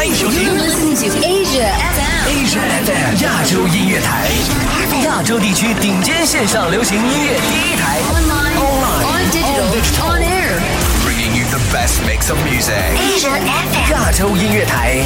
欢迎收听 Asia FM Asia FM 亚洲音乐台，亚洲地区顶尖线上流行音乐第一台。online Online, on digital on digital. on air bringing you the best mix of music. Asia FM 亚洲音乐台。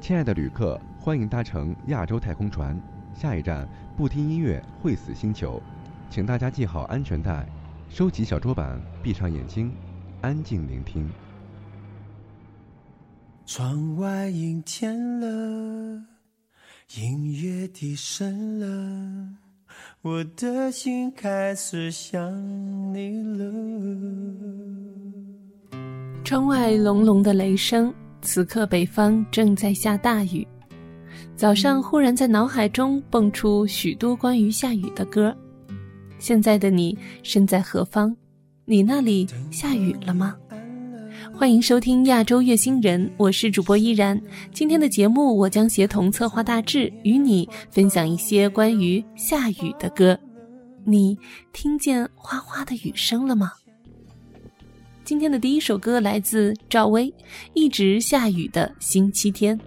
亲爱的旅客，欢迎搭乘亚洲太空船，下一站不听音乐会死星球，请大家系好安全带，收起小桌板，闭上眼睛，安静聆听。窗外阴天了，音乐低声了，我的心开始想你了。窗外隆隆的雷声，此刻北方正在下大雨。早上忽然在脑海中蹦出许多关于下雨的歌。现在的你身在何方？你那里下雨了吗？欢迎收听亚洲月星人，我是主播依然。今天的节目，我将协同策划大致，与你分享一些关于下雨的歌。你听见哗哗的雨声了吗？今天的第一首歌来自赵薇，《一直下雨的星期天》。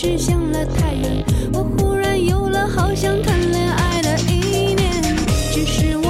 是想了太远。我忽然有了好想谈恋爱的意念。只是我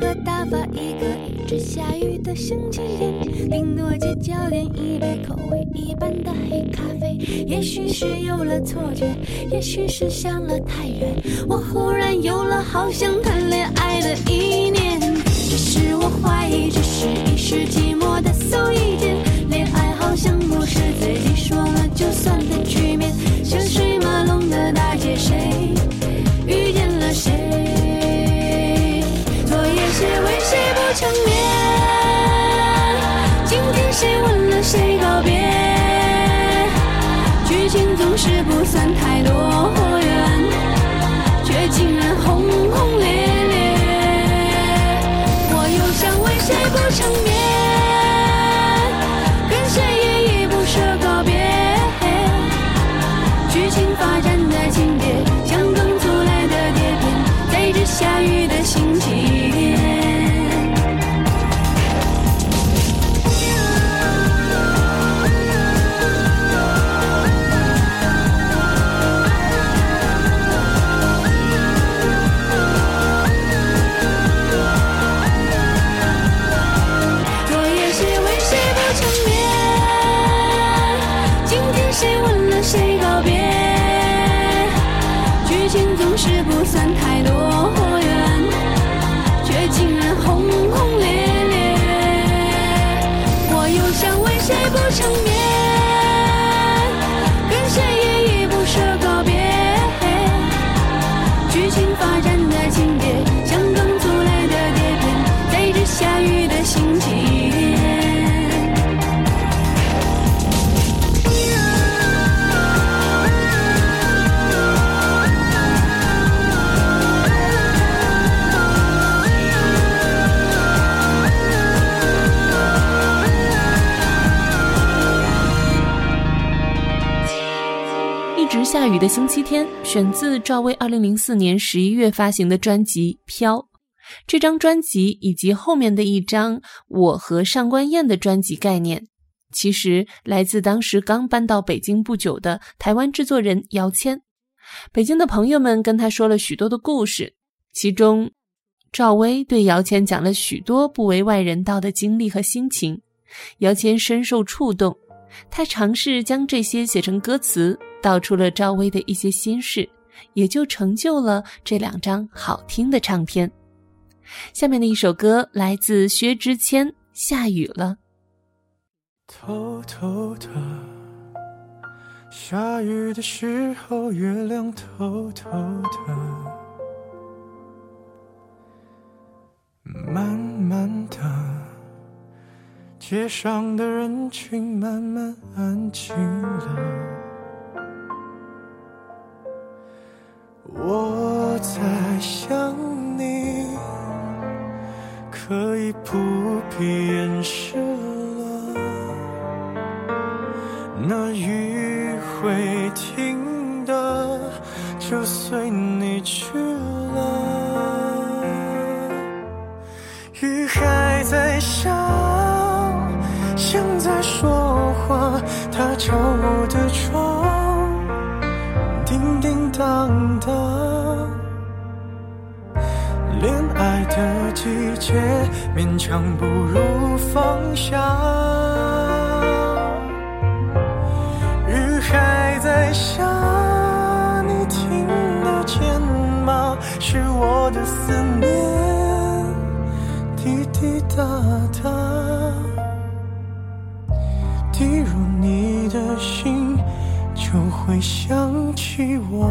何打发一个一直下雨的星期天？顶多街角点一杯口味一般的黑咖啡。也许是有了错觉，也许是想了太远。我忽然有了好想谈恋爱的意念。只是我怀疑，只是一时寂寞的馊意见。恋爱好像不是自己说了就算的局面。车水马龙的大街，谁遇见了谁？谁为谁不成眠？今天谁吻了谁告别？剧情总是不算太多远，却竟然轰轰烈烈。我又想为谁不成眠？雨的星期天，选自赵薇二零零四年十一月发行的专辑《飘》。这张专辑以及后面的一张《我和上官燕》的专辑概念，其实来自当时刚搬到北京不久的台湾制作人姚谦。北京的朋友们跟他说了许多的故事，其中赵薇对姚谦讲了许多不为外人道的经历和心情，姚谦深受触动。他尝试将这些写成歌词，道出了赵薇的一些心事，也就成就了这两张好听的唱片。下面的一首歌来自薛之谦，《下雨了》。偷偷的，下雨的时候，月亮偷偷的，慢慢的，街上的人群慢慢安静了。我在想你。可以不必掩饰了，那雨会停的，就随你去了。雨还在下，像在说话，它敲季节，勉强不如放下。雨还在下，你听得见吗？是我的思念，滴滴答答，滴入你的心，就会想起我。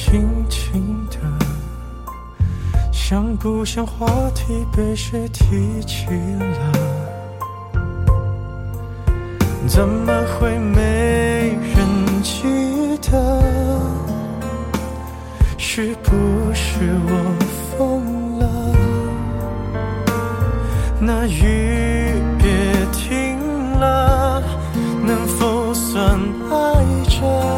轻轻的，像不像话题被谁提起了？怎么会没人记得？是不是我疯了？那雨别停了，能否算爱着？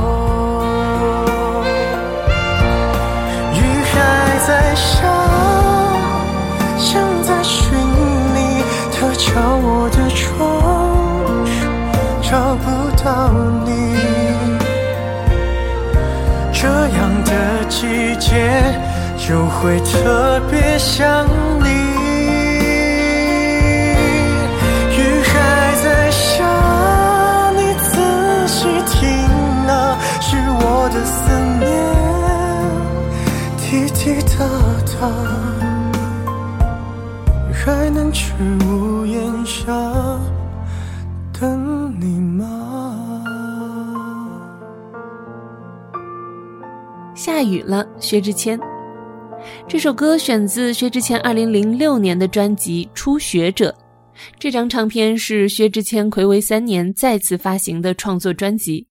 界就会特别想你雨还在下你仔细听啊是我的思念滴滴答答还能去屋檐下下雨了，薛之谦。这首歌选自薛之谦2006年的专辑《初学者》，这张唱片是薛之谦暌违三年再次发行的创作专辑。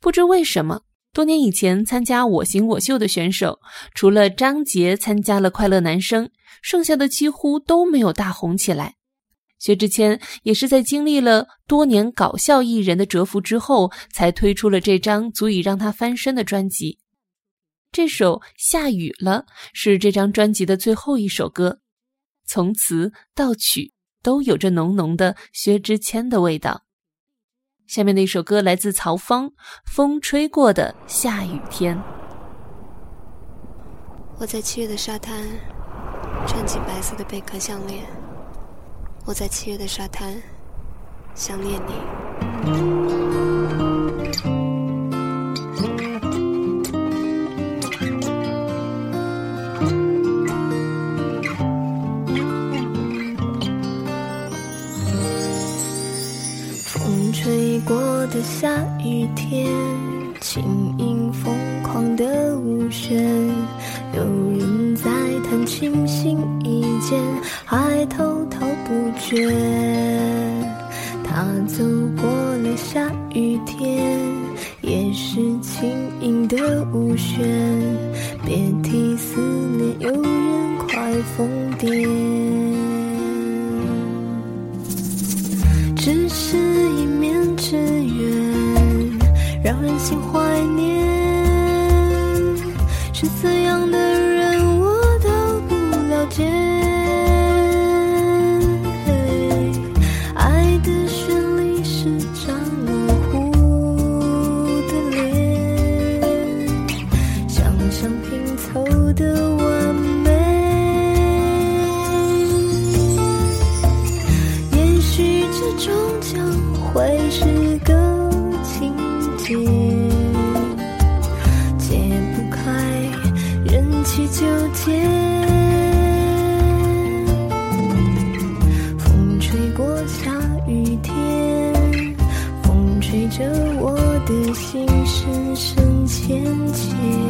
不知为什么，多年以前参加《我行我秀》的选手，除了张杰参加了《快乐男声》，剩下的几乎都没有大红起来。薛之谦也是在经历了多年搞笑艺人的蛰伏之后，才推出了这张足以让他翻身的专辑。这首《下雨了》是这张专辑的最后一首歌，从词到曲都有着浓浓的薛之谦的味道。下面的一首歌来自曹芳，《风吹过的下雨天》。我在七月的沙滩，穿起白色的贝壳项链。我在七月的沙滩，想念你。的下雨天，轻盈疯狂的舞旋，有人在弹琴心一间，还滔滔不绝。他走过了下雨天，也是轻盈的舞旋，别提思念，有人快疯癫。心怀念。是怎样的 you.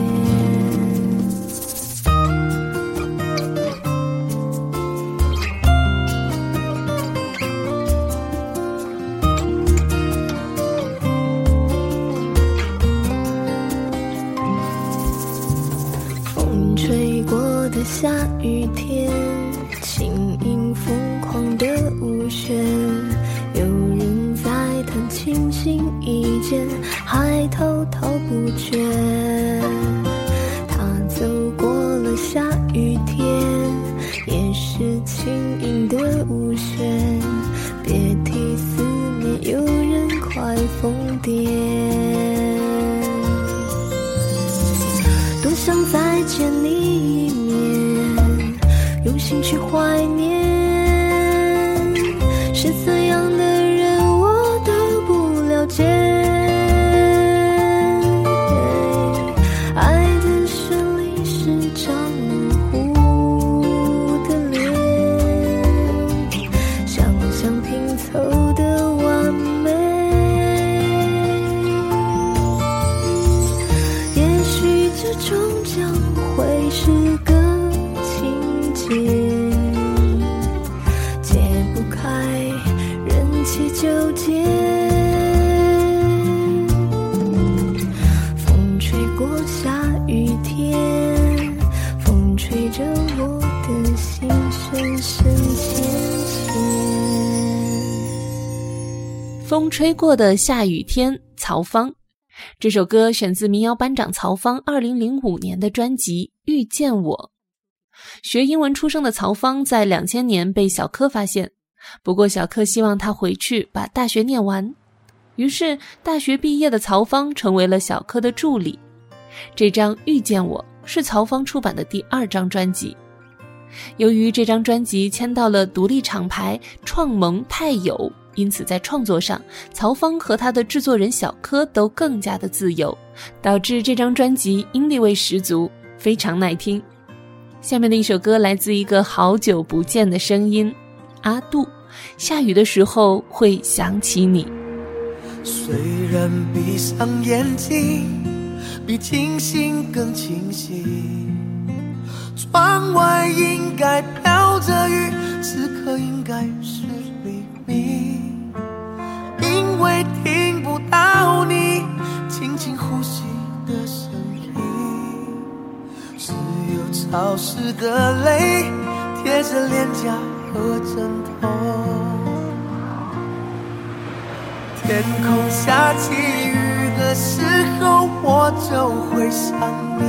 吹过的下雨天，曹芳。这首歌选自民谣班长曹芳2005年的专辑《遇见我》。学英文出生的曹芳在2000年被小柯发现，不过小柯希望他回去把大学念完，于是大学毕业的曹芳成为了小柯的助理。这张《遇见我》是曹芳出版的第二张专辑。由于这张专辑签到了独立厂牌创盟太友，因此在创作上，曹芳和他的制作人小柯都更加的自由，导致这张专辑音地味十足，非常耐听。下面的一首歌来自一个好久不见的声音，阿杜。下雨的时候会想起你。虽然闭上眼睛，比清醒更清晰。窗外应该飘着雨，此刻应该是。因为听不到你轻轻呼吸的声音，只有潮湿的泪贴着脸颊和枕头。天空下起雨的时候，我就会想你。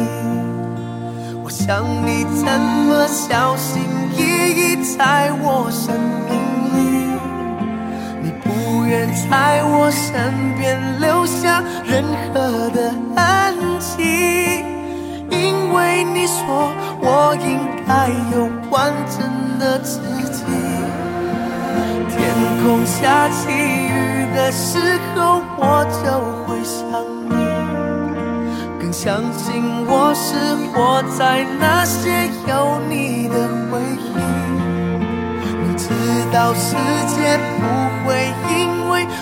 我想你怎么小心翼翼在我生命里，愿在我身边留下任何的痕迹，因为你说我应该有完整的自己。天空下起雨的时候，我就会想你。更相信我是活在那些有你的回忆。明知道世界不会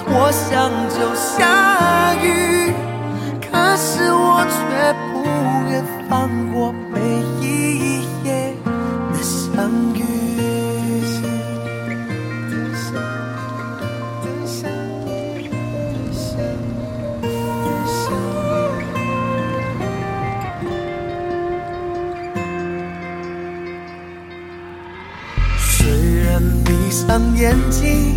我想就下雨，可是我却不愿放过每一夜的相遇。虽然闭上眼睛，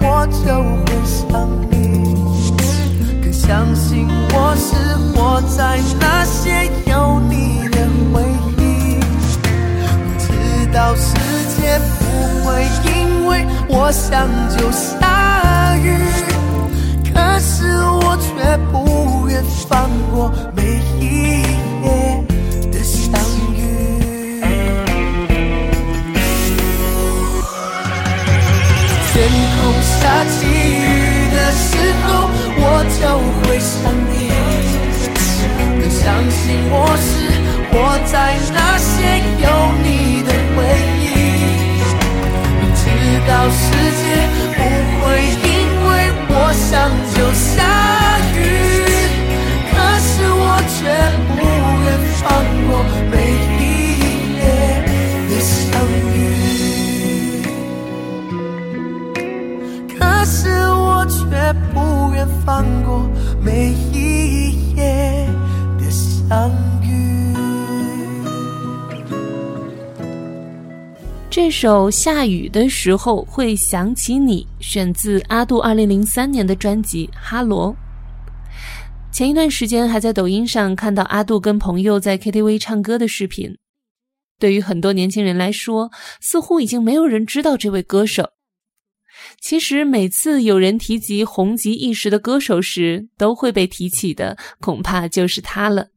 我就会想你，更相信我是活在那些有你的回忆。我知道世界不会因为我想就下雨，可是我却不愿放过每我是活在那些有你的回忆。明知道世界不会因为我想就下雨，可是我却不愿放过每一夜的相遇。可是我却不愿放过每这首《下雨的时候会想起你》选自阿杜2003年的专辑《哈罗》。前一段时间还在抖音上看到阿杜跟朋友在 KTV 唱歌的视频。对于很多年轻人来说，似乎已经没有人知道这位歌手。其实每次有人提及红极一时的歌手时，都会被提起的，恐怕就是他了。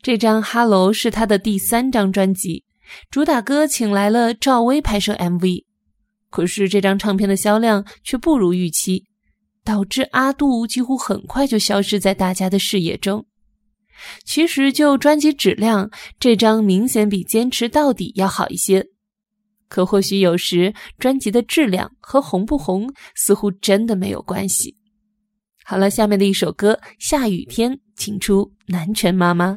这张《哈喽》是他的第三张专辑，主打歌请来了赵薇拍摄 MV，可是这张唱片的销量却不如预期，导致阿杜几乎很快就消失在大家的视野中。其实就专辑质量，这张明显比《坚持到底》要好一些。可或许有时专辑的质量和红不红似乎真的没有关系。好了，下面的一首歌《下雨天》，请出南拳妈妈。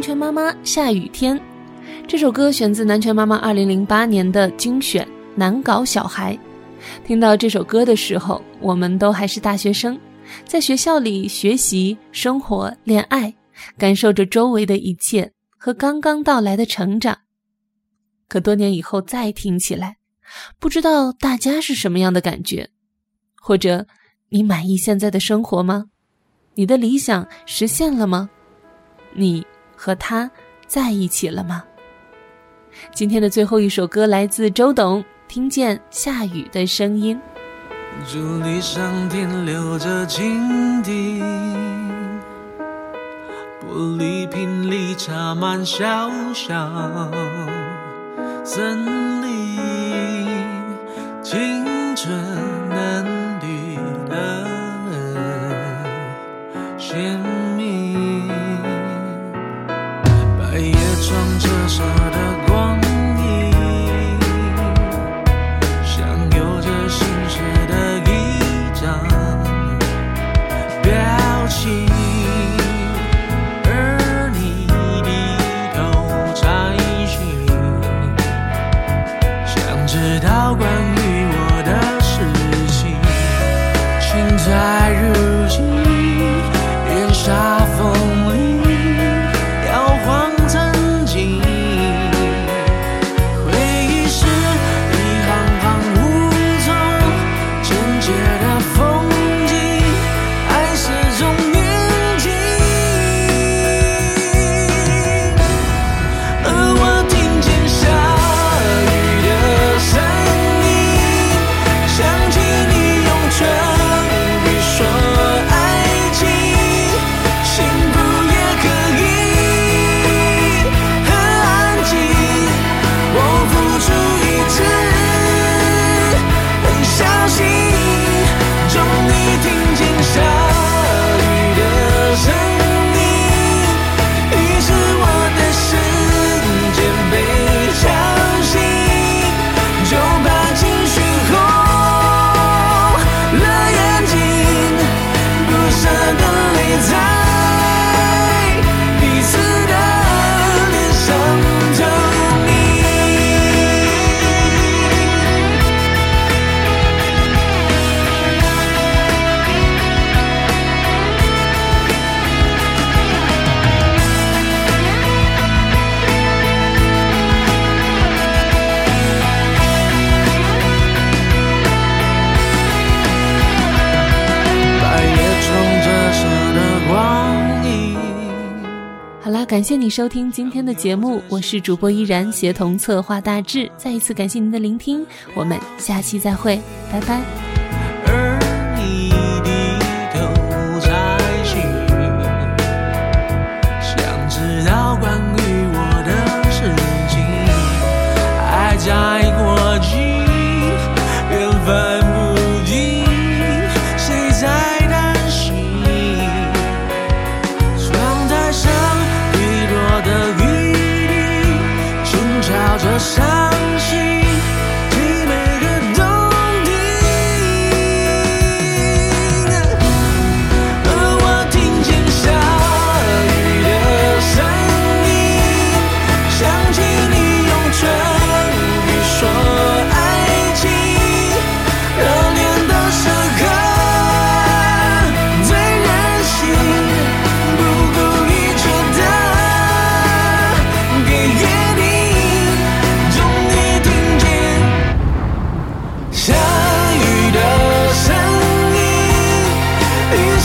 南拳妈妈下雨天。这首歌选自南拳妈妈二零零八年的精选难搞小孩。听到这首歌的时候我们都还是大学生在学校里学习生活恋爱感受着周围的一切和刚刚到来的成长。可多年以后再听起来不知道大家是什么样的感觉或者你满意现在的生活吗？你的理想实现了吗？你和他在一起了吗？今天的最后一首歌来自周董，《听见下雨的声音》。上留着，玻璃瓶里插满小小森林，青春嫩绿的鲜。pasar. 感谢你收听今天的节目，我是主播依然，协同策划大致。再一次感谢您的聆听，我们下期再会，拜拜。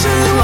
should